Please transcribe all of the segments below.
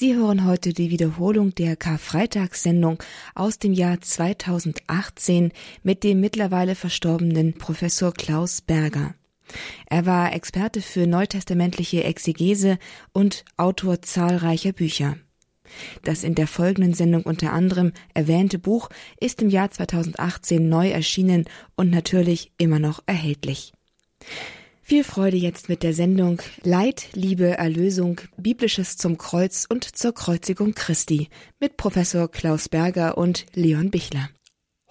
Sie hören heute die Wiederholung der Karfreitagssendung aus dem Jahr 2018 mit dem mittlerweile verstorbenen Professor Klaus Berger. Er war Experte für neutestamentliche Exegese und Autor zahlreicher Bücher. Das in der folgenden Sendung unter anderem erwähnte Buch ist im Jahr 2018 neu erschienen und natürlich immer noch erhältlich. Viel Freude jetzt mit der Sendung Leid, Liebe, Erlösung, Biblisches zum Kreuz und zur Kreuzigung Christi mit Professor Klaus Berger und Leon Bichler.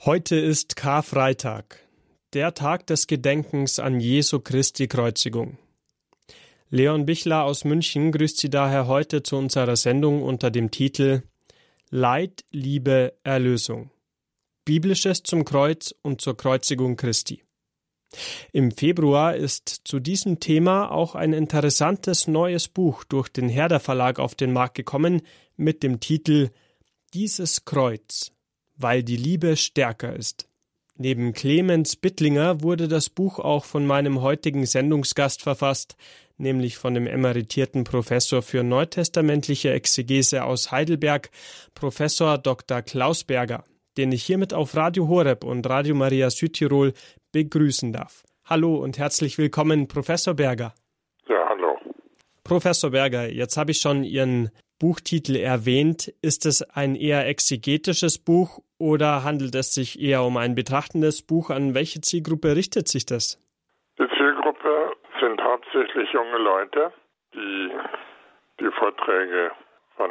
Heute ist Karfreitag, der Tag des Gedenkens an Jesu Christi Kreuzigung. Leon Bichler aus München grüßt Sie daher heute zu unserer Sendung unter dem Titel Leid, Liebe, Erlösung. Biblisches zum Kreuz und zur Kreuzigung Christi. Im Februar ist zu diesem Thema auch ein interessantes neues Buch durch den Herder Verlag auf den Markt gekommen mit dem Titel Dieses Kreuz, weil die Liebe stärker ist. Neben Clemens Bittlinger wurde das Buch auch von meinem heutigen Sendungsgast verfasst, nämlich von dem emeritierten Professor für neutestamentliche Exegese aus Heidelberg, Professor Dr. Klaus Berger, den ich hiermit auf Radio Horeb und Radio Maria Südtirol begrüßen darf. Hallo und herzlich willkommen, Professor Berger. Ja, hallo. Professor Berger, jetzt habe ich schon Ihren Buchtitel erwähnt. Ist es ein eher exegetisches Buch oder handelt es sich eher um ein betrachtendes Buch? An welche Zielgruppe richtet sich das? Die Zielgruppe sind hauptsächlich junge Leute, die die Vorträge von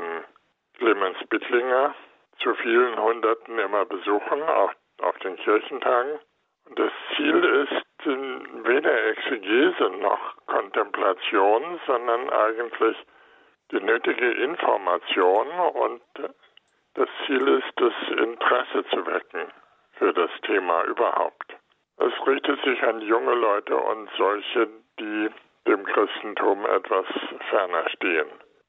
Clemens Bittlinger zu vielen Hunderten immer besuchen, auch auf den Kirchentagen. Das Ziel ist weder Exegese noch Kontemplation, sondern eigentlich die nötige Information und das Ziel ist, das Interesse zu wecken für das Thema überhaupt. Es richtet sich an junge Leute und solche, die dem Christentum etwas ferner stehen.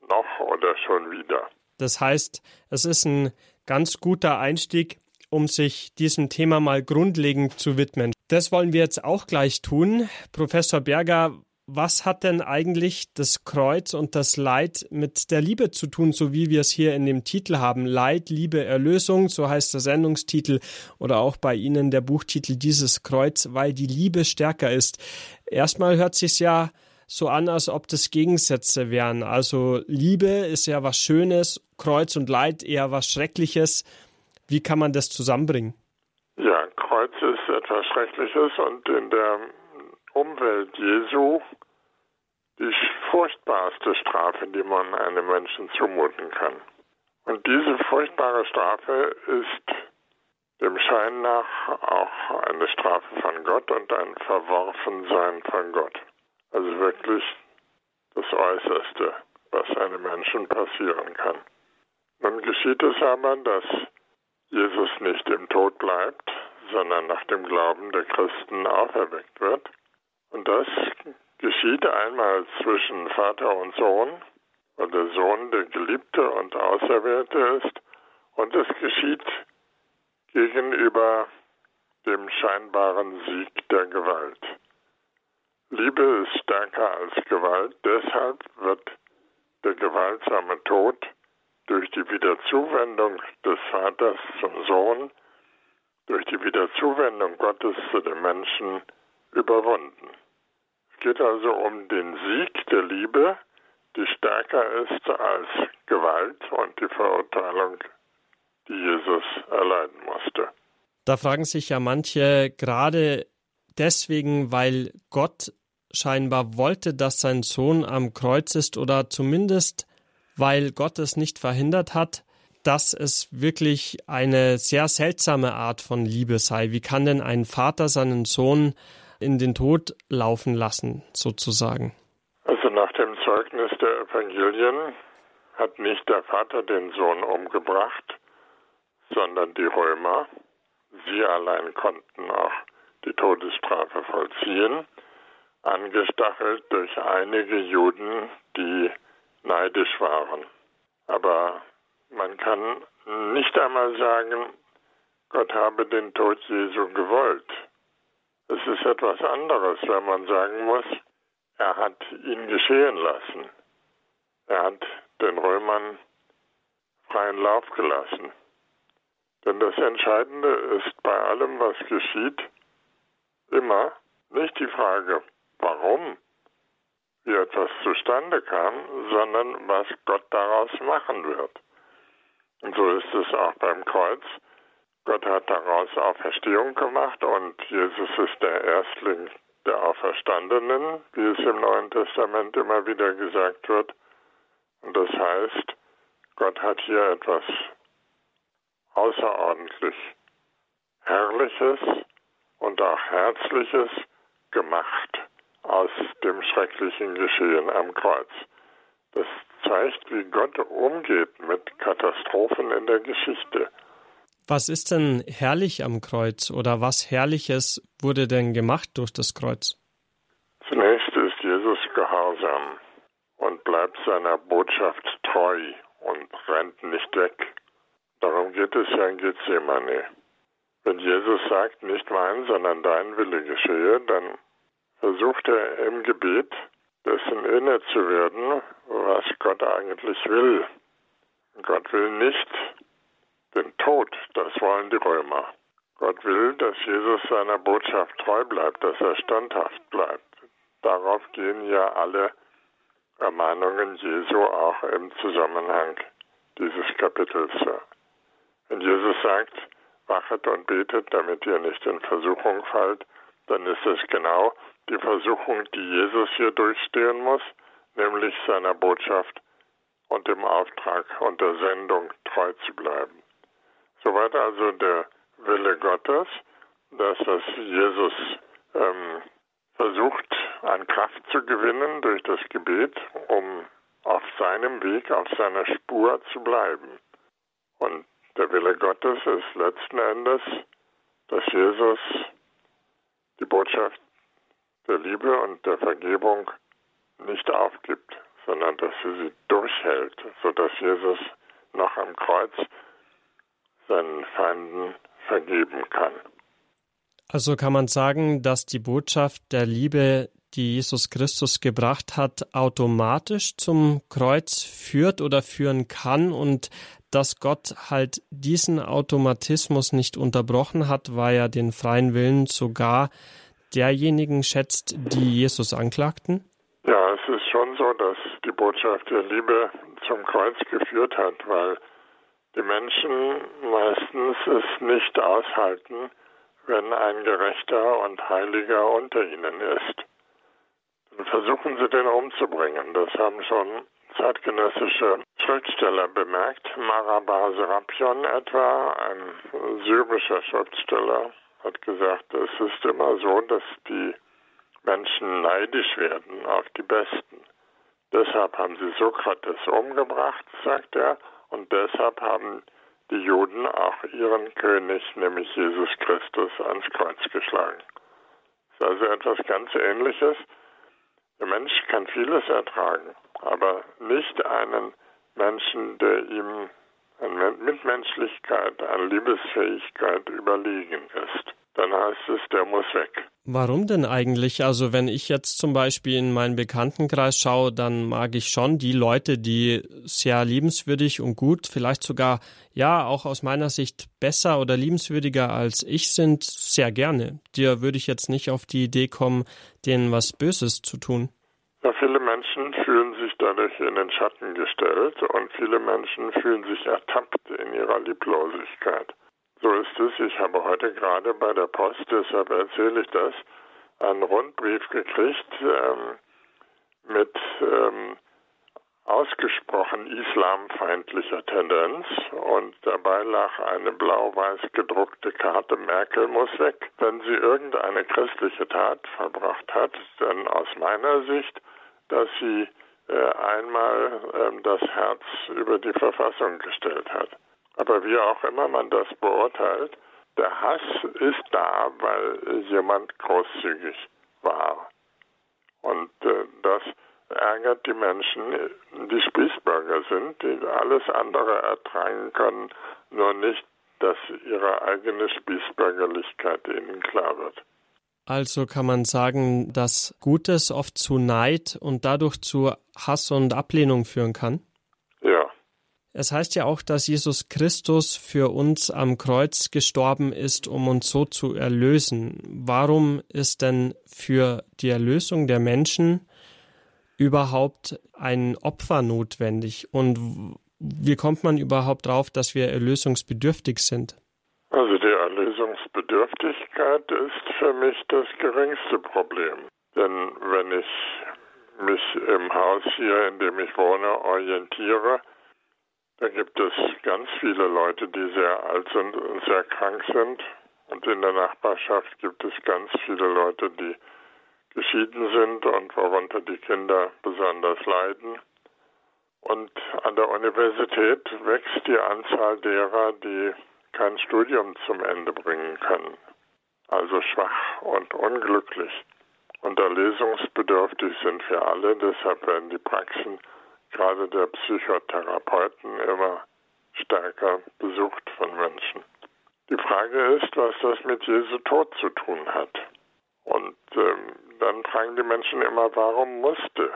Noch oder schon wieder. Das heißt, es ist ein ganz guter Einstieg um sich diesem Thema mal grundlegend zu widmen. Das wollen wir jetzt auch gleich tun. Professor Berger, was hat denn eigentlich das Kreuz und das Leid mit der Liebe zu tun, so wie wir es hier in dem Titel haben? Leid, Liebe, Erlösung, so heißt der Sendungstitel oder auch bei Ihnen der Buchtitel Dieses Kreuz, weil die Liebe stärker ist. Erstmal hört sich ja so an, als ob das Gegensätze wären. Also Liebe ist ja was Schönes, Kreuz und Leid eher was Schreckliches. Wie kann man das zusammenbringen? Ja, Kreuz ist etwas Schreckliches und in der Umwelt Jesu die furchtbarste Strafe, die man einem Menschen zumuten kann. Und diese furchtbare Strafe ist dem Schein nach auch eine Strafe von Gott und ein Verworfensein von Gott. Also wirklich das Äußerste, was einem Menschen passieren kann. Nun geschieht es aber, dass Jesus nicht im Tod bleibt, sondern nach dem Glauben der Christen auferweckt wird. Und das geschieht einmal zwischen Vater und Sohn, weil der Sohn der Geliebte und Auserwählte ist. Und es geschieht gegenüber dem scheinbaren Sieg der Gewalt. Liebe ist stärker als Gewalt, deshalb wird der gewaltsame Tod durch die Wiederzuwendung des Vaters zum Sohn, durch die Wiederzuwendung Gottes zu den Menschen überwunden. Es geht also um den Sieg der Liebe, die stärker ist als Gewalt und die Verurteilung, die Jesus erleiden musste. Da fragen sich ja manche gerade deswegen, weil Gott scheinbar wollte, dass sein Sohn am Kreuz ist oder zumindest weil Gott es nicht verhindert hat, dass es wirklich eine sehr seltsame Art von Liebe sei. Wie kann denn ein Vater seinen Sohn in den Tod laufen lassen, sozusagen? Also nach dem Zeugnis der Evangelien hat nicht der Vater den Sohn umgebracht, sondern die Römer. Sie allein konnten auch die Todesstrafe vollziehen, angestachelt durch einige Juden, die neidisch waren. Aber man kann nicht einmal sagen, Gott habe den Tod Jesu gewollt. Es ist etwas anderes, wenn man sagen muss, er hat ihn geschehen lassen. Er hat den Römern freien Lauf gelassen. Denn das Entscheidende ist bei allem, was geschieht, immer nicht die Frage, warum wie etwas zustande kam, sondern was Gott daraus machen wird. Und so ist es auch beim Kreuz. Gott hat daraus Auferstehung gemacht und Jesus ist der Erstling der Auferstandenen, wie es im Neuen Testament immer wieder gesagt wird. Und das heißt, Gott hat hier etwas außerordentlich Herrliches und auch Herzliches gemacht aus dem schrecklichen Geschehen am Kreuz. Das zeigt, wie Gott umgeht mit Katastrophen in der Geschichte. Was ist denn herrlich am Kreuz oder was Herrliches wurde denn gemacht durch das Kreuz? Zunächst ist Jesus gehorsam und bleibt seiner Botschaft treu und rennt nicht weg. Darum geht es ja in Gethsemane. Wenn Jesus sagt, nicht mein, sondern dein Wille geschehe, dann versucht er im Gebet dessen inne zu werden, was Gott eigentlich will. Gott will nicht den Tod, das wollen die Römer. Gott will, dass Jesus seiner Botschaft treu bleibt, dass er standhaft bleibt. Darauf gehen ja alle Ermahnungen Jesu auch im Zusammenhang dieses Kapitels. Wenn Jesus sagt, wachet und betet, damit ihr nicht in Versuchung fallt, dann ist es genau die Versuchung, die Jesus hier durchstehen muss, nämlich seiner Botschaft und dem Auftrag und der Sendung treu zu bleiben. Soweit also der Wille Gottes, dass das Jesus ähm, versucht, an Kraft zu gewinnen durch das Gebet, um auf seinem Weg, auf seiner Spur zu bleiben. Und der Wille Gottes ist letzten Endes, dass Jesus die Botschaft der Liebe und der Vergebung nicht aufgibt, sondern dass sie sie durchhält, sodass Jesus noch am Kreuz seinen Feinden vergeben kann. Also kann man sagen, dass die Botschaft der Liebe, die Jesus Christus gebracht hat, automatisch zum Kreuz führt oder führen kann und dass Gott halt diesen Automatismus nicht unterbrochen hat, weil er den freien Willen sogar derjenigen schätzt, die Jesus anklagten? Ja, es ist schon so, dass die Botschaft der Liebe zum Kreuz geführt hat, weil die Menschen meistens es nicht aushalten, wenn ein Gerechter und Heiliger unter ihnen ist. Dann versuchen sie den umzubringen. Das haben schon zeitgenössische Schriftsteller bemerkt. Maraba Serapion etwa, ein syrischer Schriftsteller, hat gesagt, es ist immer so, dass die Menschen neidisch werden auf die Besten. Deshalb haben sie Sokrates umgebracht, sagt er, und deshalb haben die Juden auch ihren König, nämlich Jesus Christus, ans Kreuz geschlagen. Das ist also etwas ganz Ähnliches. Der Mensch kann vieles ertragen, aber nicht einen Menschen, der ihm an Mitmenschlichkeit, an Liebesfähigkeit überlegen ist. Dann heißt es, der muss weg. Warum denn eigentlich? Also wenn ich jetzt zum Beispiel in meinen Bekanntenkreis schaue, dann mag ich schon die Leute, die sehr liebenswürdig und gut, vielleicht sogar, ja, auch aus meiner Sicht besser oder liebenswürdiger als ich sind, sehr gerne. Dir würde ich jetzt nicht auf die Idee kommen, denen was Böses zu tun. Ja, viele Menschen fühlen dadurch in den Schatten gestellt und viele Menschen fühlen sich ertappt in ihrer Lieblosigkeit. So ist es. Ich habe heute gerade bei der Post, deshalb erzähle ich das, einen Rundbrief gekriegt ähm, mit ähm, ausgesprochen islamfeindlicher Tendenz und dabei lag eine blau-weiß gedruckte Karte Merkel muss weg. Wenn sie irgendeine christliche Tat verbracht hat, dann aus meiner Sicht dass sie einmal äh, das Herz über die Verfassung gestellt hat. Aber wie auch immer man das beurteilt, der Hass ist da, weil jemand großzügig war. Und äh, das ärgert die Menschen, die Spießbürger sind, die alles andere ertragen können, nur nicht, dass ihre eigene Spießbürgerlichkeit ihnen klar wird. Also kann man sagen, dass Gutes oft zu Neid und dadurch zu Hass und Ablehnung führen kann? Ja. Es heißt ja auch, dass Jesus Christus für uns am Kreuz gestorben ist, um uns so zu erlösen. Warum ist denn für die Erlösung der Menschen überhaupt ein Opfer notwendig? Und wie kommt man überhaupt darauf, dass wir erlösungsbedürftig sind? Erlösungsbedürftigkeit ist für mich das geringste Problem. Denn wenn ich mich im Haus hier, in dem ich wohne, orientiere, da gibt es ganz viele Leute, die sehr alt sind und sehr krank sind. Und in der Nachbarschaft gibt es ganz viele Leute, die geschieden sind und worunter die Kinder besonders leiden. Und an der Universität wächst die Anzahl derer, die kein Studium zum Ende bringen können. Also schwach und unglücklich. Und erlesungsbedürftig sind wir alle, deshalb werden die Praxen gerade der Psychotherapeuten immer stärker besucht von Menschen. Die Frage ist, was das mit Jesu Tod zu tun hat. Und ähm, dann fragen die Menschen immer, warum musste?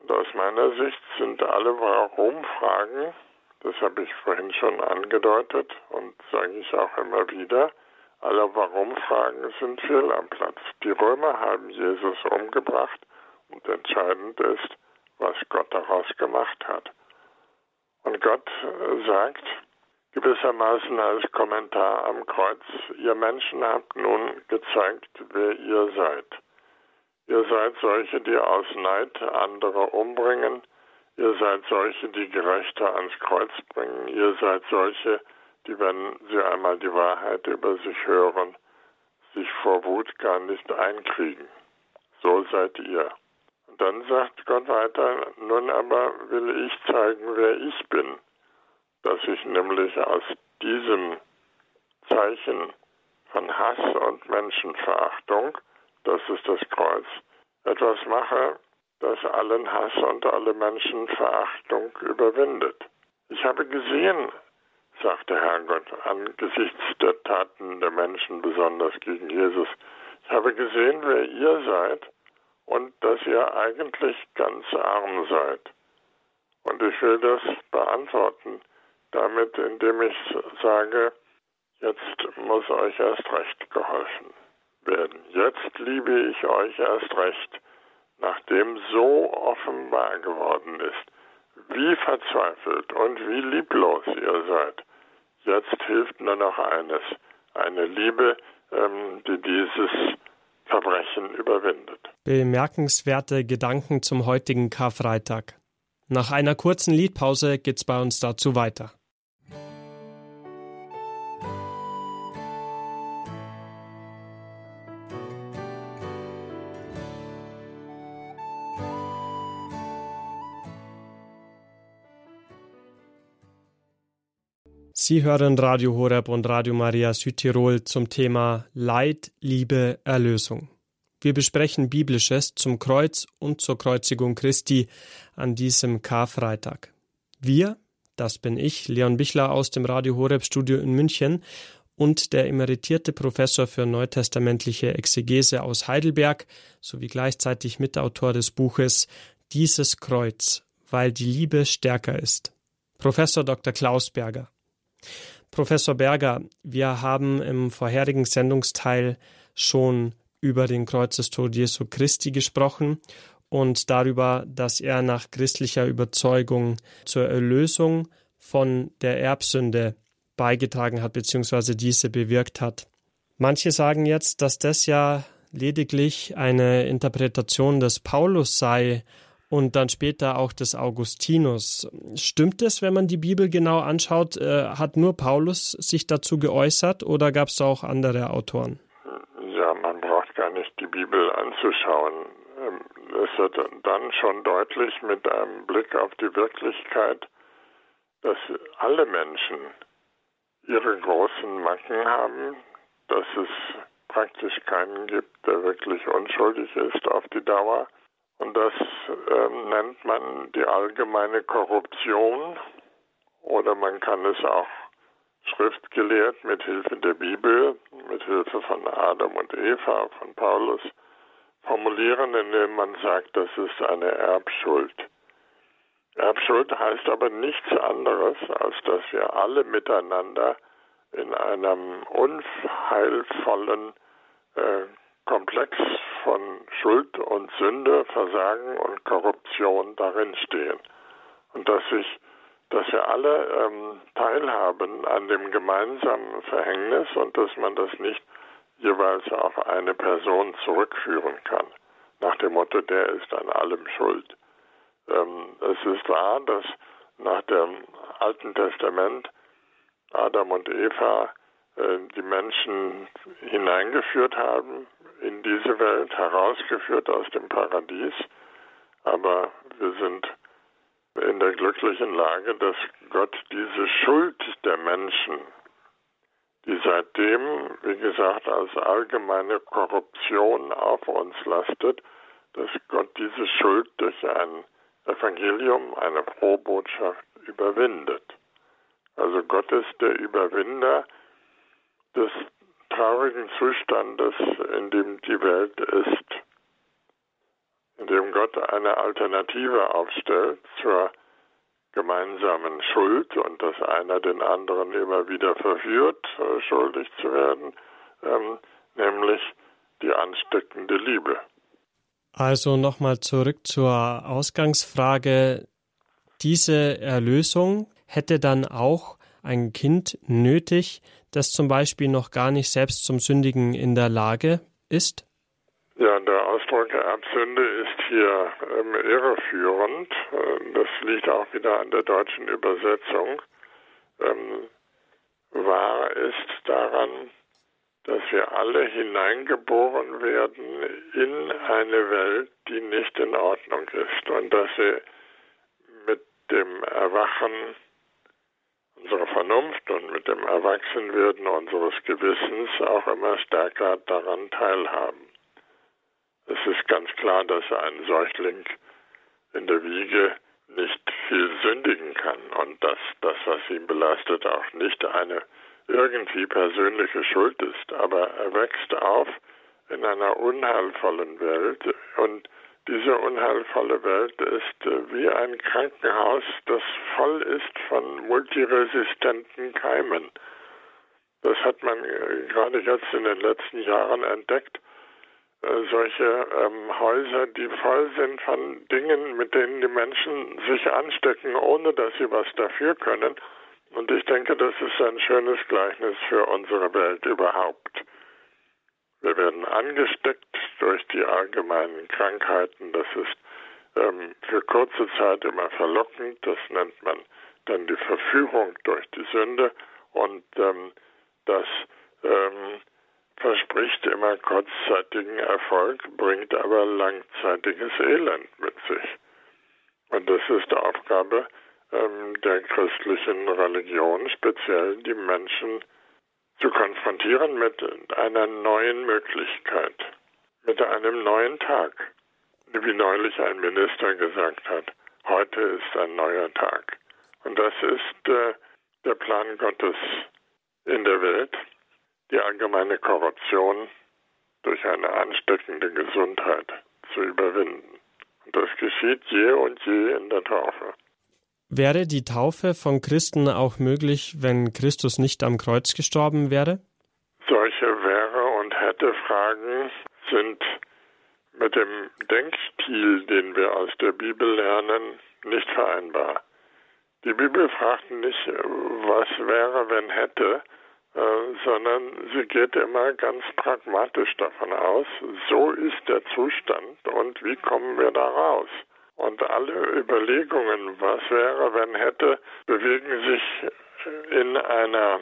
Und aus meiner Sicht sind alle Warum-Fragen, das habe ich vorhin schon angedeutet und sage ich auch immer wieder, alle Warum-Fragen sind fehl am Platz. Die Römer haben Jesus umgebracht und entscheidend ist, was Gott daraus gemacht hat. Und Gott sagt gewissermaßen als Kommentar am Kreuz, ihr Menschen habt nun gezeigt, wer ihr seid. Ihr seid solche, die aus Neid andere umbringen. Ihr seid solche, die Gerechte ans Kreuz bringen. Ihr seid solche, die, wenn sie einmal die Wahrheit über sich hören, sich vor Wut gar nicht einkriegen. So seid ihr. Und dann sagt Gott weiter, nun aber will ich zeigen, wer ich bin, dass ich nämlich aus diesem Zeichen von Hass und Menschenverachtung, das ist das Kreuz, etwas mache, das allen Hass und alle Menschenverachtung überwindet. Ich habe gesehen, sagte Herrgott, angesichts der Taten der Menschen, besonders gegen Jesus, ich habe gesehen, wer ihr seid und dass ihr eigentlich ganz arm seid. Und ich will das beantworten damit, indem ich sage, jetzt muss euch erst recht geholfen werden. Jetzt liebe ich euch erst recht, nachdem so offenbar geworden ist, wie verzweifelt und wie lieblos ihr seid. Jetzt hilft nur noch eines, eine Liebe, ähm, die dieses Verbrechen überwindet. Bemerkenswerte Gedanken zum heutigen Karfreitag. Nach einer kurzen Liedpause geht's bei uns dazu weiter. Sie hören Radio Horeb und Radio Maria Südtirol zum Thema Leid, Liebe, Erlösung. Wir besprechen Biblisches zum Kreuz und zur Kreuzigung Christi an diesem Karfreitag. Wir, das bin ich, Leon Bichler aus dem Radio Horeb Studio in München und der emeritierte Professor für neutestamentliche Exegese aus Heidelberg sowie gleichzeitig Mitautor des Buches Dieses Kreuz, weil die Liebe stärker ist. Professor Dr. Klaus Berger. Professor Berger, wir haben im vorherigen Sendungsteil schon über den Kreuzestod Jesu Christi gesprochen und darüber, dass er nach christlicher Überzeugung zur Erlösung von der Erbsünde beigetragen hat bzw. diese bewirkt hat. Manche sagen jetzt, dass das ja lediglich eine Interpretation des Paulus sei und dann später auch des Augustinus. Stimmt es, wenn man die Bibel genau anschaut? Äh, hat nur Paulus sich dazu geäußert oder gab es auch andere Autoren? Ja, man braucht gar nicht die Bibel anzuschauen. Ähm, es wird dann schon deutlich mit einem Blick auf die Wirklichkeit, dass alle Menschen ihre großen Macken haben, dass es praktisch keinen gibt, der wirklich unschuldig ist auf die Dauer und das ähm, nennt man die allgemeine Korruption oder man kann es auch schriftgelehrt mit Hilfe der Bibel, mit Hilfe von Adam und Eva, von Paulus formulieren, indem man sagt, das ist eine Erbschuld. Erbschuld heißt aber nichts anderes, als dass wir alle miteinander in einem unheilvollen äh, Komplex von Schuld und Sünde, Versagen und Korruption darin stehen. Und dass ich, dass wir alle ähm, teilhaben an dem gemeinsamen Verhängnis und dass man das nicht jeweils auf eine Person zurückführen kann, nach dem Motto, der ist an allem schuld. Ähm, es ist wahr, dass nach dem Alten Testament Adam und Eva die Menschen hineingeführt haben in diese Welt, herausgeführt aus dem Paradies. Aber wir sind in der glücklichen Lage, dass Gott diese Schuld der Menschen, die seitdem, wie gesagt, als allgemeine Korruption auf uns lastet, dass Gott diese Schuld durch ein Evangelium, eine Frohbotschaft überwindet. Also Gott ist der Überwinder des traurigen Zustandes, in dem die Welt ist, in dem Gott eine Alternative aufstellt zur gemeinsamen Schuld und dass einer den anderen immer wieder verführt, äh, schuldig zu werden, ähm, nämlich die ansteckende Liebe. Also nochmal zurück zur Ausgangsfrage. Diese Erlösung hätte dann auch ein Kind nötig, das zum Beispiel noch gar nicht selbst zum Sündigen in der Lage ist? Ja, der Ausdruck Erbsünde ist hier ähm, irreführend. Äh, das liegt auch wieder an der deutschen Übersetzung. Ähm, wahr ist daran, dass wir alle hineingeboren werden in eine Welt, die nicht in Ordnung ist und dass wir mit dem Erwachen unserer Vernunft und mit dem Erwachsenwerden unseres Gewissens auch immer stärker daran teilhaben. Es ist ganz klar, dass ein Säugling in der Wiege nicht viel sündigen kann und dass das, was ihn belastet, auch nicht eine irgendwie persönliche Schuld ist, aber er wächst auf in einer unheilvollen Welt und diese unheilvolle Welt ist äh, wie ein Krankenhaus, das voll ist von multiresistenten Keimen. Das hat man äh, gerade jetzt in den letzten Jahren entdeckt. Äh, solche ähm, Häuser, die voll sind von Dingen, mit denen die Menschen sich anstecken, ohne dass sie was dafür können und ich denke, das ist ein schönes Gleichnis für unsere Welt überhaupt. Wir werden angesteckt durch die allgemeinen Krankheiten. Das ist ähm, für kurze Zeit immer verlockend. Das nennt man dann die Verführung durch die Sünde. Und ähm, das ähm, verspricht immer kurzzeitigen Erfolg, bringt aber langzeitiges Elend mit sich. Und das ist die Aufgabe ähm, der christlichen Religion, speziell die Menschen zu konfrontieren mit einer neuen Möglichkeit, mit einem neuen Tag. Wie neulich ein Minister gesagt hat, heute ist ein neuer Tag. Und das ist äh, der Plan Gottes in der Welt, die allgemeine Korruption durch eine ansteckende Gesundheit zu überwinden. Und das geschieht je und je in der Taufe. Wäre die Taufe von Christen auch möglich, wenn Christus nicht am Kreuz gestorben wäre? Solche wäre und hätte Fragen sind mit dem Denkstil, den wir aus der Bibel lernen, nicht vereinbar. Die Bibel fragt nicht, was wäre, wenn hätte, äh, sondern sie geht immer ganz pragmatisch davon aus, so ist der Zustand und wie kommen wir da raus? Und alle Überlegungen, was wäre, wenn hätte, bewegen sich in einer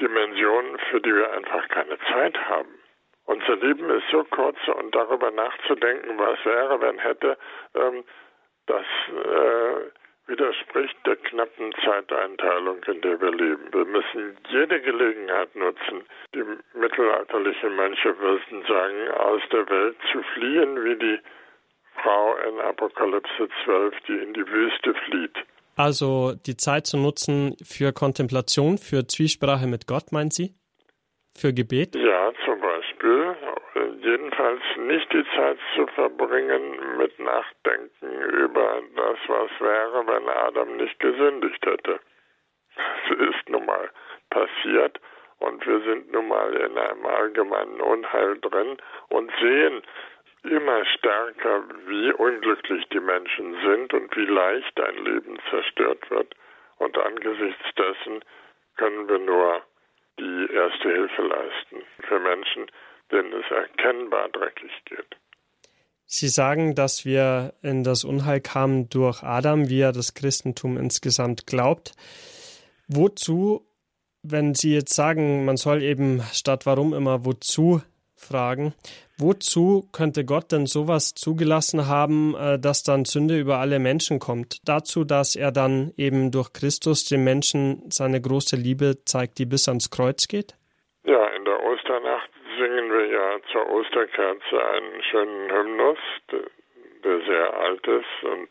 Dimension, für die wir einfach keine Zeit haben. Unser Leben ist so kurz und darüber nachzudenken, was wäre, wenn hätte, ähm, das äh, widerspricht der knappen Zeiteinteilung, in der wir leben. Wir müssen jede Gelegenheit nutzen. Die mittelalterlichen Mönche würden sagen, aus der Welt zu fliehen, wie die Frau in Apokalypse 12, die in die Wüste flieht. Also die Zeit zu nutzen für Kontemplation, für Zwiesprache mit Gott, meint sie? Für Gebet? Ja, zum Beispiel. jedenfalls nicht die Zeit zu verbringen mit Nachdenken über das, was wäre, wenn Adam nicht gesündigt hätte. Das ist nun mal passiert und wir sind nun mal in einem allgemeinen Unheil drin und sehen immer stärker, wie unglücklich die Menschen sind und wie leicht ein Leben zerstört wird. Und angesichts dessen können wir nur die erste Hilfe leisten für Menschen, denen es erkennbar dreckig geht. Sie sagen, dass wir in das Unheil kamen durch Adam, wie er das Christentum insgesamt glaubt. Wozu, wenn Sie jetzt sagen, man soll eben statt warum immer wozu fragen, wozu könnte Gott denn sowas zugelassen haben, äh, dass dann Sünde über alle Menschen kommt? Dazu, dass er dann eben durch Christus den Menschen seine große Liebe zeigt, die bis ans Kreuz geht? Ja, in der Osternacht singen wir ja zur Osterkerze einen schönen Hymnus, der sehr alt ist und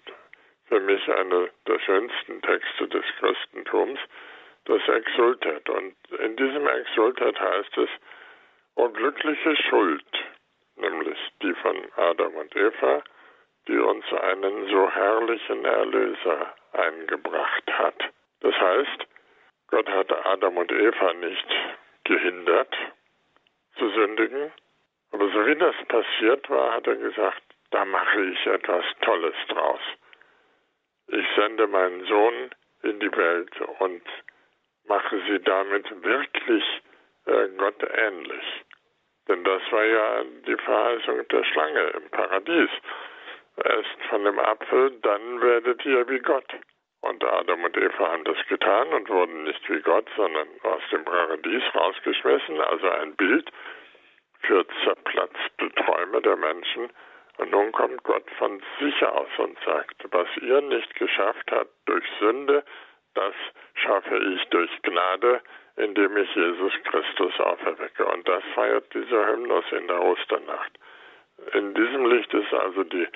für mich einer der schönsten Texte des Christentums, das Exultet. Und in diesem Exultet heißt es, Glückliche Schuld, nämlich die von Adam und Eva, die uns einen so herrlichen Erlöser eingebracht hat. Das heißt, Gott hat Adam und Eva nicht gehindert, zu sündigen. Aber so wie das passiert war, hat er gesagt, da mache ich etwas Tolles draus. Ich sende meinen Sohn in die Welt und mache sie damit wirklich äh, Gott ähnlich. Denn das war ja die Verheißung der Schlange im Paradies. Erst von dem Apfel, dann werdet ihr wie Gott. Und Adam und Eva haben das getan und wurden nicht wie Gott, sondern aus dem Paradies rausgeschmissen. Also ein Bild für zerplatzte Träume der Menschen. Und nun kommt Gott von sich aus und sagt, was ihr nicht geschafft habt durch Sünde, das schaffe ich durch Gnade, indem ich Jesus Christus auferwecke. Und das feiert dieser Hymnus in der Osternacht. In diesem Licht ist also die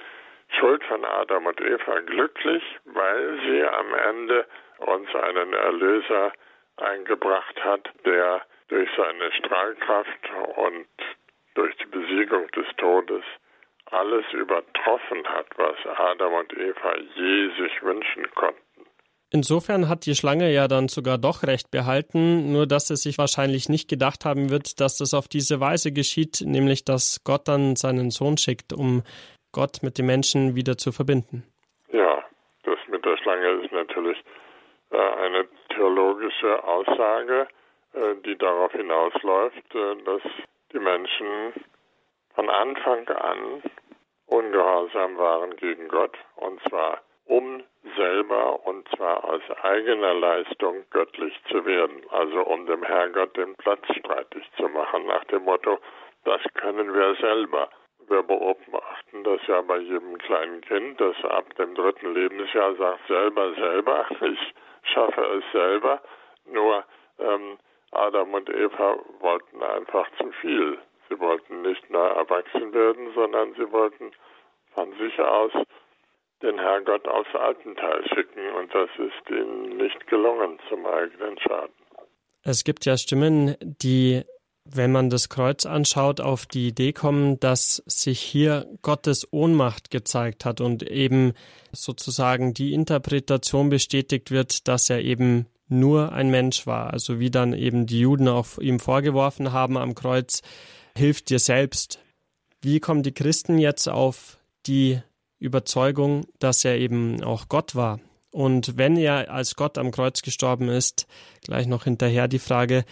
Schuld von Adam und Eva glücklich, weil sie am Ende uns einen Erlöser eingebracht hat, der durch seine Strahlkraft und durch die Besiegung des Todes alles übertroffen hat, was Adam und Eva je sich wünschen konnten. Insofern hat die Schlange ja dann sogar doch recht behalten, nur dass sie sich wahrscheinlich nicht gedacht haben wird, dass das auf diese Weise geschieht, nämlich dass Gott dann seinen Sohn schickt, um Gott mit den Menschen wieder zu verbinden. Ja, das mit der Schlange ist natürlich äh, eine theologische Aussage, äh, die darauf hinausläuft, äh, dass die Menschen von Anfang an ungehorsam waren gegen Gott, und zwar um selber und zwar aus eigener Leistung göttlich zu werden, also um dem Herrgott den Platz streitig zu machen, nach dem Motto, das können wir selber. Wir beobachten das ja bei jedem kleinen Kind, das ab dem dritten Lebensjahr sagt selber, selber, ich schaffe es selber. Nur ähm, Adam und Eva wollten einfach zu viel. Sie wollten nicht nur erwachsen werden, sondern sie wollten von sich aus den Herrgott aus Altenteil schicken und das ist ihnen nicht gelungen zum eigenen Schaden. Es gibt ja Stimmen, die, wenn man das Kreuz anschaut, auf die Idee kommen, dass sich hier Gottes Ohnmacht gezeigt hat und eben sozusagen die Interpretation bestätigt wird, dass er eben nur ein Mensch war. Also wie dann eben die Juden auf ihm vorgeworfen haben am Kreuz, hilft dir selbst. Wie kommen die Christen jetzt auf die Überzeugung, dass er eben auch Gott war? Und wenn er als Gott am Kreuz gestorben ist, gleich noch hinterher die Frage,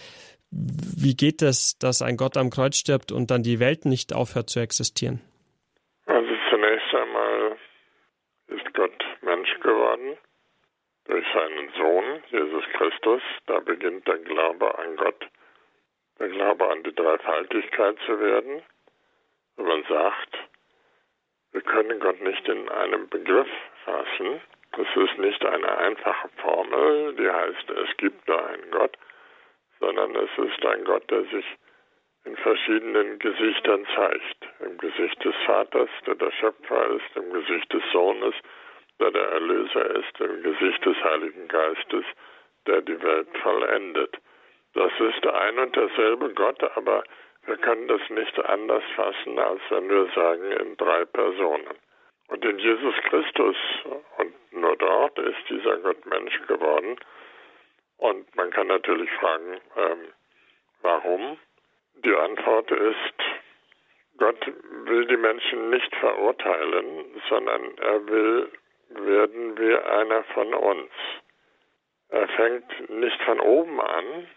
wie geht es, dass ein Gott am Kreuz stirbt und dann die Welt nicht aufhört zu existieren? Also zunächst einmal ist Gott Mensch geworden durch seinen Sohn, Jesus Christus. Da beginnt der Glaube an Gott, der Glaube an die Dreifaltigkeit zu werden. Wenn man sagt, wir können Gott nicht in einem Begriff fassen. Das ist nicht eine einfache Formel, die heißt, es gibt nur einen Gott, sondern es ist ein Gott, der sich in verschiedenen Gesichtern zeigt. Im Gesicht des Vaters, der der Schöpfer ist, im Gesicht des Sohnes, der der Erlöser ist, im Gesicht des Heiligen Geistes, der die Welt vollendet. Das ist ein und derselbe Gott, aber wir können das nicht anders fassen, als wenn wir sagen, in drei Personen. Und in Jesus Christus und nur dort ist dieser Gott Mensch geworden. Und man kann natürlich fragen, ähm, warum? Die Antwort ist, Gott will die Menschen nicht verurteilen, sondern er will werden wie einer von uns. Er fängt nicht von oben an,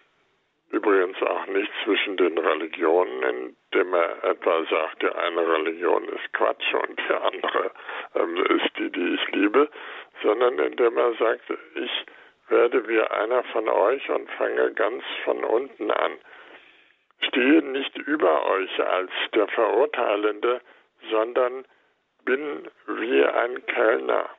übrigens auch nicht zwischen den Religionen, indem er etwa sagt, die eine Religion ist Quatsch und die andere ähm, ist die, die ich liebe, sondern indem er sagt, ich werde wie einer von euch und fange ganz von unten an. Stehe nicht über euch als der Verurteilende, sondern bin wie ein Kellner.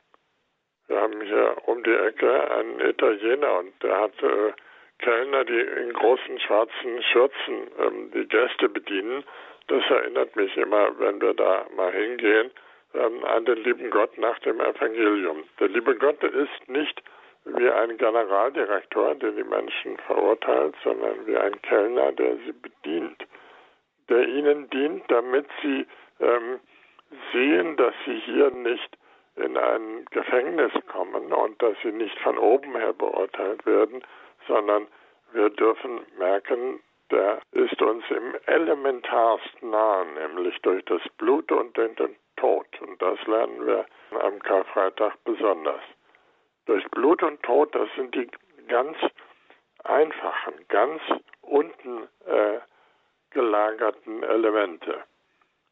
Wir haben hier um die Ecke einen Italiener und der hat äh, Kellner, die in großen schwarzen Schürzen ähm, die Gäste bedienen. Das erinnert mich immer, wenn wir da mal hingehen, ähm, an den lieben Gott nach dem Evangelium. Der liebe Gott ist nicht wie ein Generaldirektor, der die Menschen verurteilt, sondern wie ein Kellner, der sie bedient, der ihnen dient, damit sie ähm, sehen, dass sie hier nicht in ein Gefängnis kommen und dass sie nicht von oben her beurteilt werden, sondern wir dürfen merken, der ist uns im elementarsten nahe, nämlich durch das Blut und den, den Tod. Und das lernen wir am Karfreitag besonders. Durch Blut und Tod, das sind die ganz einfachen, ganz unten äh, gelagerten Elemente.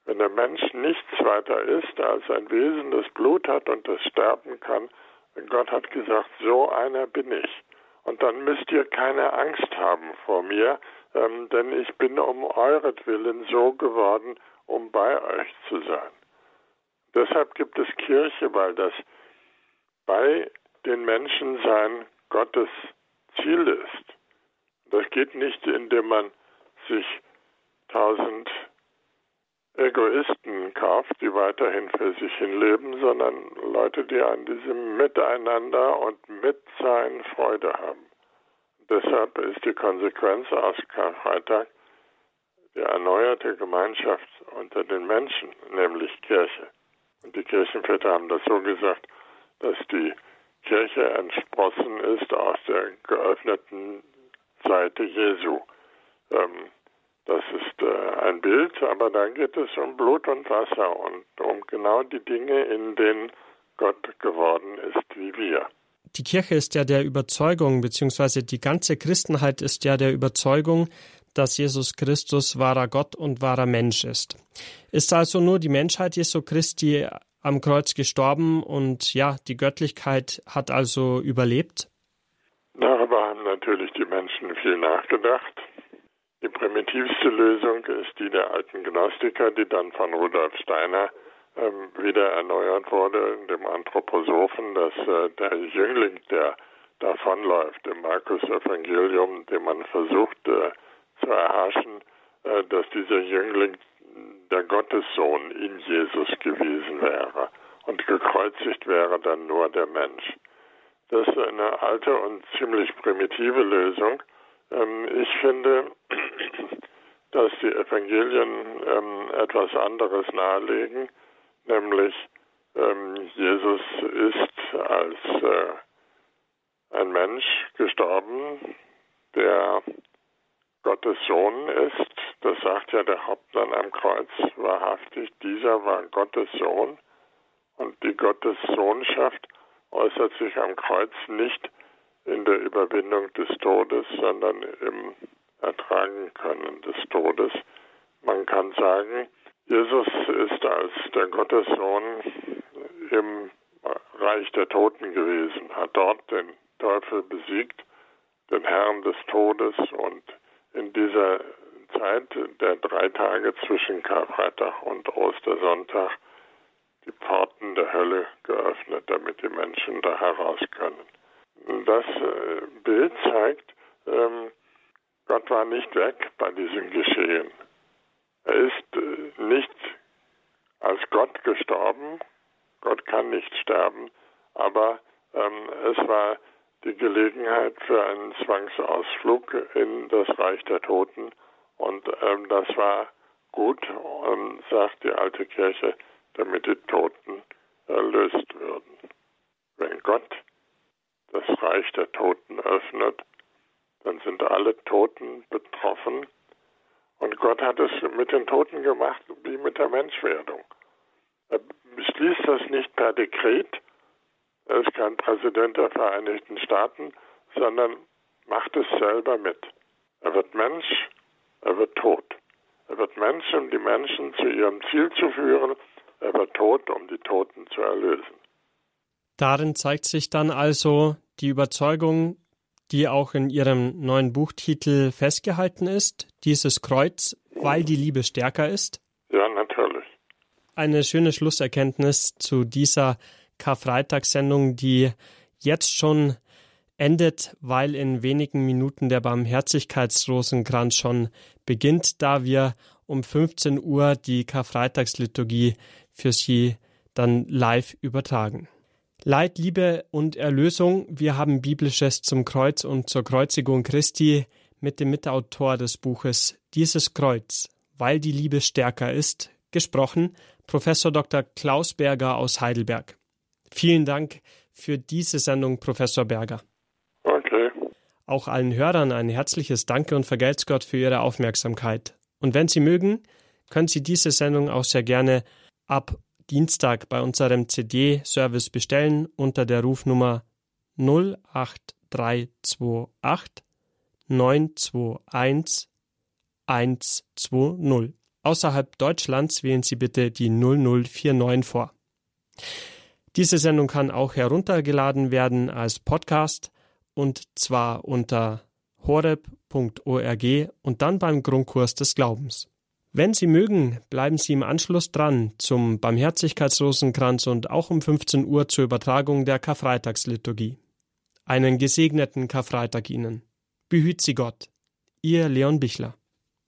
Wenn der Mensch nichts weiter ist als ein Wesen, das Blut hat und das sterben kann, Gott hat gesagt, so einer bin ich. Und dann müsst ihr keine Angst haben vor mir, ähm, denn ich bin um euretwillen so geworden, um bei euch zu sein. Deshalb gibt es Kirche, weil das bei den Menschen sein Gottes Ziel ist. Das geht nicht, indem man sich tausend Egoisten kauft, die weiterhin für sich hin leben, sondern Leute, die an diesem Miteinander und Mitsein Freude haben. Deshalb ist die Konsequenz aus Karfreitag die erneuerte Gemeinschaft unter den Menschen, nämlich Kirche. Und die Kirchenväter haben das so gesagt, dass die Kirche entsprossen ist aus der geöffneten Seite Jesu. Ähm, das ist äh, ein Bild, aber da geht es um Blut und Wasser und um genau die Dinge, in denen Gott geworden ist wie wir. Die Kirche ist ja der Überzeugung, beziehungsweise die ganze Christenheit ist ja der Überzeugung, dass Jesus Christus wahrer Gott und wahrer Mensch ist. Ist also nur die Menschheit Jesu Christi am Kreuz gestorben und ja, die Göttlichkeit hat also überlebt? Darüber haben natürlich die Menschen viel nachgedacht. Die primitivste Lösung ist die der alten Gnostiker, die dann von Rudolf Steiner ähm, wieder erneuert wurde, dem Anthroposophen, dass äh, der Jüngling, der davonläuft im Markus-Evangelium, den man versucht äh, zu erhaschen, äh, dass dieser Jüngling der Gottessohn in Jesus gewesen wäre und gekreuzigt wäre dann nur der Mensch. Das ist eine alte und ziemlich primitive Lösung. Ähm, ich finde, dass die Evangelien ähm, etwas anderes nahelegen, nämlich ähm, Jesus ist als äh, ein Mensch gestorben, der Gottes Sohn ist. Das sagt ja der Hauptmann am Kreuz wahrhaftig. Dieser war Gottes Sohn. Und die Gottes Sohnschaft äußert sich am Kreuz nicht in der Überwindung des Todes, sondern im Ertragen können des Todes. Man kann sagen, Jesus ist als der Gottessohn im Reich der Toten gewesen, hat dort den Teufel besiegt, den Herrn des Todes und in dieser Zeit der drei Tage zwischen Karfreitag und Ostersonntag die Pforten der Hölle geöffnet, damit die Menschen da heraus können. Das äh, Bild zeigt, ähm, Gott war nicht weg bei diesem Geschehen. Er ist äh, nicht als Gott gestorben. Gott kann nicht sterben, aber ähm, es war die Gelegenheit für einen Zwangsausflug in das Reich der Toten Und ähm, das war gut, sagt die alte Kirche, damit die Toten erlöst würden. Wenn Gott das Reich der Toten öffnet, dann sind alle Toten betroffen. Und Gott hat es mit den Toten gemacht wie mit der Menschwerdung. Er beschließt das nicht per Dekret, er ist kein Präsident der Vereinigten Staaten, sondern macht es selber mit. Er wird Mensch, er wird tot. Er wird Mensch, um die Menschen zu ihrem Ziel zu führen, er wird tot, um die Toten zu erlösen. Darin zeigt sich dann also die Überzeugung, die auch in Ihrem neuen Buchtitel festgehalten ist, dieses Kreuz, weil die Liebe stärker ist? Ja, natürlich. Eine schöne Schlusserkenntnis zu dieser Karfreitagssendung, die jetzt schon endet, weil in wenigen Minuten der Barmherzigkeitsrosenkranz schon beginnt, da wir um 15 Uhr die Karfreitagsliturgie für Sie dann live übertragen. Leid, Liebe und Erlösung, wir haben Biblisches zum Kreuz und zur Kreuzigung Christi mit dem Mitautor des Buches Dieses Kreuz, weil die Liebe stärker ist, gesprochen, Professor Dr. Klaus Berger aus Heidelberg. Vielen Dank für diese Sendung, Professor Berger. Okay. Auch allen Hörern ein herzliches Danke und vergelt's Gott für Ihre Aufmerksamkeit. Und wenn Sie mögen, können Sie diese Sendung auch sehr gerne ab Dienstag bei unserem CD-Service bestellen unter der Rufnummer 08328 921 120. Außerhalb Deutschlands wählen Sie bitte die 0049 vor. Diese Sendung kann auch heruntergeladen werden als Podcast und zwar unter horeb.org und dann beim Grundkurs des Glaubens. Wenn Sie mögen, bleiben Sie im Anschluss dran zum Barmherzigkeitsrosenkranz und auch um 15 Uhr zur Übertragung der Karfreitagsliturgie. Einen gesegneten Karfreitag Ihnen. Behüt Sie Gott. Ihr Leon Bichler.